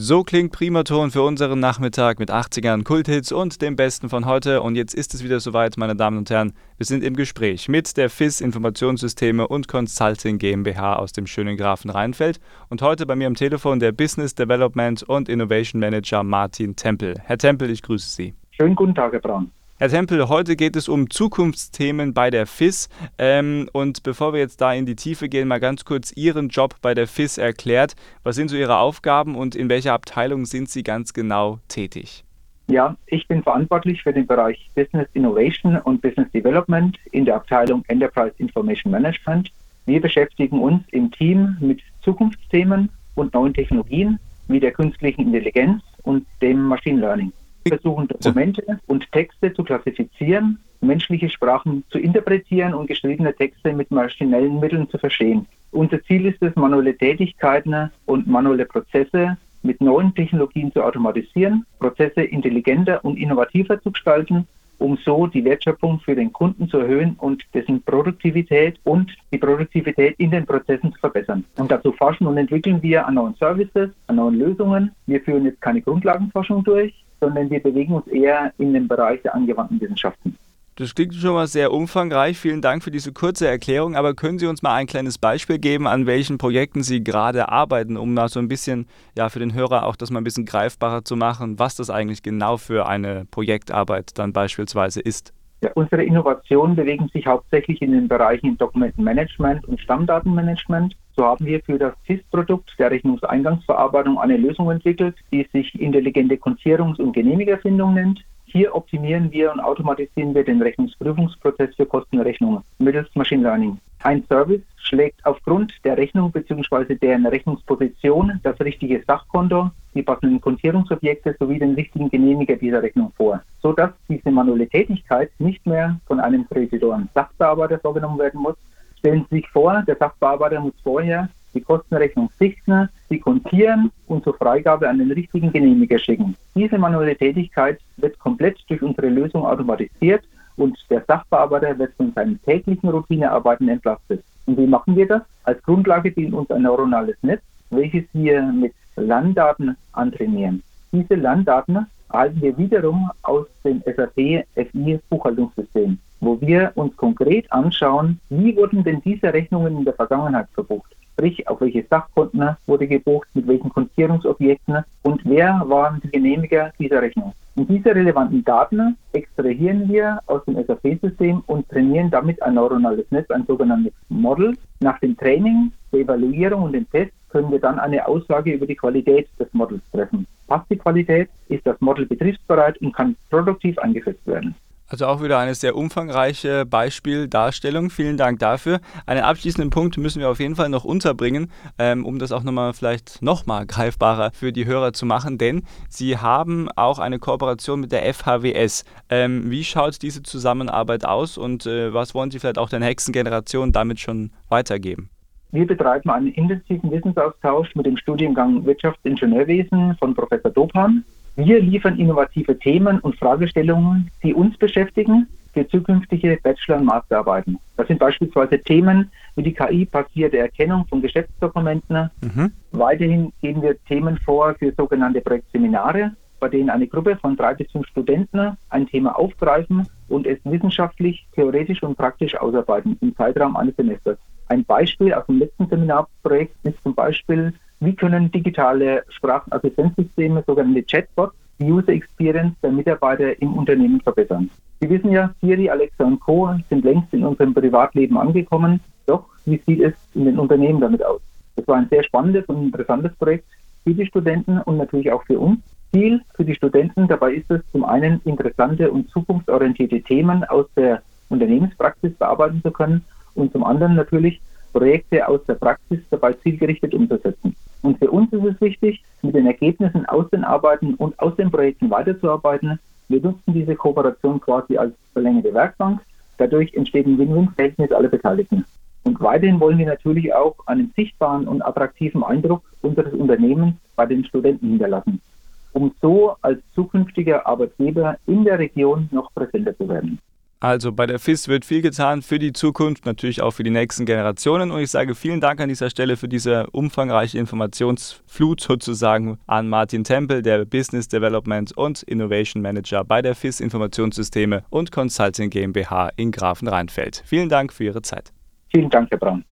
So klingt Primaton für unseren Nachmittag mit 80ern, Kulthits und dem Besten von heute. Und jetzt ist es wieder soweit, meine Damen und Herren. Wir sind im Gespräch mit der FIS Informationssysteme und Consulting GmbH aus dem schönen Grafen Rheinfeld. Und heute bei mir am Telefon der Business Development und Innovation Manager Martin Tempel. Herr Tempel, ich grüße Sie. Schönen guten Tag, Herr Braun. Herr Tempel, heute geht es um Zukunftsthemen bei der FIS. Ähm, und bevor wir jetzt da in die Tiefe gehen, mal ganz kurz Ihren Job bei der FIS erklärt. Was sind so Ihre Aufgaben und in welcher Abteilung sind Sie ganz genau tätig? Ja, ich bin verantwortlich für den Bereich Business Innovation und Business Development in der Abteilung Enterprise Information Management. Wir beschäftigen uns im Team mit Zukunftsthemen und neuen Technologien wie der künstlichen Intelligenz und dem Machine Learning versuchen Dokumente und Texte zu klassifizieren, menschliche Sprachen zu interpretieren und geschriebene Texte mit maschinellen Mitteln zu verstehen. Unser Ziel ist es, manuelle Tätigkeiten und manuelle Prozesse mit neuen Technologien zu automatisieren, Prozesse intelligenter und innovativer zu gestalten, um so die Wertschöpfung für den Kunden zu erhöhen und dessen Produktivität und die Produktivität in den Prozessen zu verbessern. Und dazu forschen und entwickeln wir an neuen Services, an neuen Lösungen. Wir führen jetzt keine Grundlagenforschung durch, sondern wir bewegen uns eher in den Bereich der angewandten Wissenschaften. Das klingt schon mal sehr umfangreich. Vielen Dank für diese kurze Erklärung. Aber können Sie uns mal ein kleines Beispiel geben, an welchen Projekten Sie gerade arbeiten, um da so ein bisschen, ja, für den Hörer auch das mal ein bisschen greifbarer zu machen, was das eigentlich genau für eine Projektarbeit dann beispielsweise ist? Ja, unsere Innovationen bewegen sich hauptsächlich in den Bereichen Dokumentenmanagement und Stammdatenmanagement. So haben wir für das FIS-Produkt der Rechnungseingangsverarbeitung eine Lösung entwickelt, die sich intelligente Konzierungs- und Genehmigerfindung nennt. Hier optimieren wir und automatisieren wir den Rechnungsprüfungsprozess für Kostenrechnungen mittels Machine Learning. Ein Service schlägt aufgrund der Rechnung bzw. deren Rechnungsposition das richtige Sachkonto, die passenden Kontierungsobjekte sowie den richtigen Genehmiger dieser Rechnung vor, sodass diese manuelle Tätigkeit nicht mehr von einem Kreditoren Sachbearbeiter vorgenommen werden muss, Stellen Sie sich vor, der Sachbearbeiter muss vorher die Kostenrechnung sichten, sie kontieren und zur Freigabe an den richtigen Genehmiger schicken. Diese manuelle Tätigkeit wird komplett durch unsere Lösung automatisiert und der Sachbearbeiter wird von seinen täglichen Routinearbeiten entlastet. Und wie machen wir das? Als Grundlage dient uns ein neuronales Netz, welches wir mit Landdaten antrainieren. Diese Landdaten erhalten wir wiederum aus dem SAP FI Buchhaltungssystem wo wir uns konkret anschauen, wie wurden denn diese Rechnungen in der Vergangenheit verbucht? Sprich, auf welche Sachkonten wurde gebucht, mit welchen Kontierungsobjekten und wer waren die Genehmiger dieser Rechnung. Und diese relevanten Daten extrahieren wir aus dem SAP-System und trainieren damit ein neuronales Netz, ein sogenanntes Model. Nach dem Training, der Evaluierung und dem Test können wir dann eine Aussage über die Qualität des Models treffen. Passt die Qualität, ist das Model betriebsbereit und kann produktiv eingesetzt werden. Also auch wieder eine sehr umfangreiche Beispieldarstellung. Vielen Dank dafür. Einen abschließenden Punkt müssen wir auf jeden Fall noch unterbringen, ähm, um das auch nochmal vielleicht nochmal greifbarer für die Hörer zu machen, denn Sie haben auch eine Kooperation mit der FHWS. Ähm, wie schaut diese Zusammenarbeit aus und äh, was wollen Sie vielleicht auch der nächsten Generation damit schon weitergeben? Wir betreiben einen intensiven Wissensaustausch mit dem Studiengang Wirtschaftsingenieurwesen von Professor Dopan wir liefern innovative Themen und Fragestellungen, die uns beschäftigen für zukünftige Bachelor- und Masterarbeiten. Das sind beispielsweise Themen wie die KI-basierte Erkennung von Geschäftsdokumenten. Mhm. Weiterhin geben wir Themen vor für sogenannte Projektseminare, bei denen eine Gruppe von drei bis fünf Studenten ein Thema aufgreifen und es wissenschaftlich, theoretisch und praktisch ausarbeiten im Zeitraum eines Semesters. Ein Beispiel aus dem letzten Seminarprojekt ist zum Beispiel wie können digitale Sprachassistenzsysteme, sogenannte Chatbots, die User Experience der Mitarbeiter im Unternehmen verbessern? Sie wissen ja, Siri, Alexa und Co. sind längst in unserem Privatleben angekommen. Doch wie sieht es in den Unternehmen damit aus? Das war ein sehr spannendes und interessantes Projekt für die Studenten und natürlich auch für uns. Ziel für die Studenten dabei ist es, zum einen interessante und zukunftsorientierte Themen aus der Unternehmenspraxis bearbeiten zu können und zum anderen natürlich Projekte aus der Praxis dabei zielgerichtet umzusetzen. Und für uns ist es wichtig, mit den Ergebnissen aus den Arbeiten und aus den Projekten weiterzuarbeiten. Wir nutzen diese Kooperation quasi als verlängerte Werkbank. Dadurch entsteht ein Win-Win-Verhältnis aller Beteiligten. Und weiterhin wollen wir natürlich auch einen sichtbaren und attraktiven Eindruck unseres Unternehmens bei den Studenten hinterlassen, um so als zukünftiger Arbeitgeber in der Region noch präsenter zu werden. Also bei der FIS wird viel getan für die Zukunft, natürlich auch für die nächsten Generationen. Und ich sage vielen Dank an dieser Stelle für diese umfangreiche Informationsflut sozusagen an Martin Tempel, der Business Development und Innovation Manager bei der FIS Informationssysteme und Consulting GmbH in Grafenrheinfeld. Vielen Dank für Ihre Zeit. Vielen Dank, Herr Braun.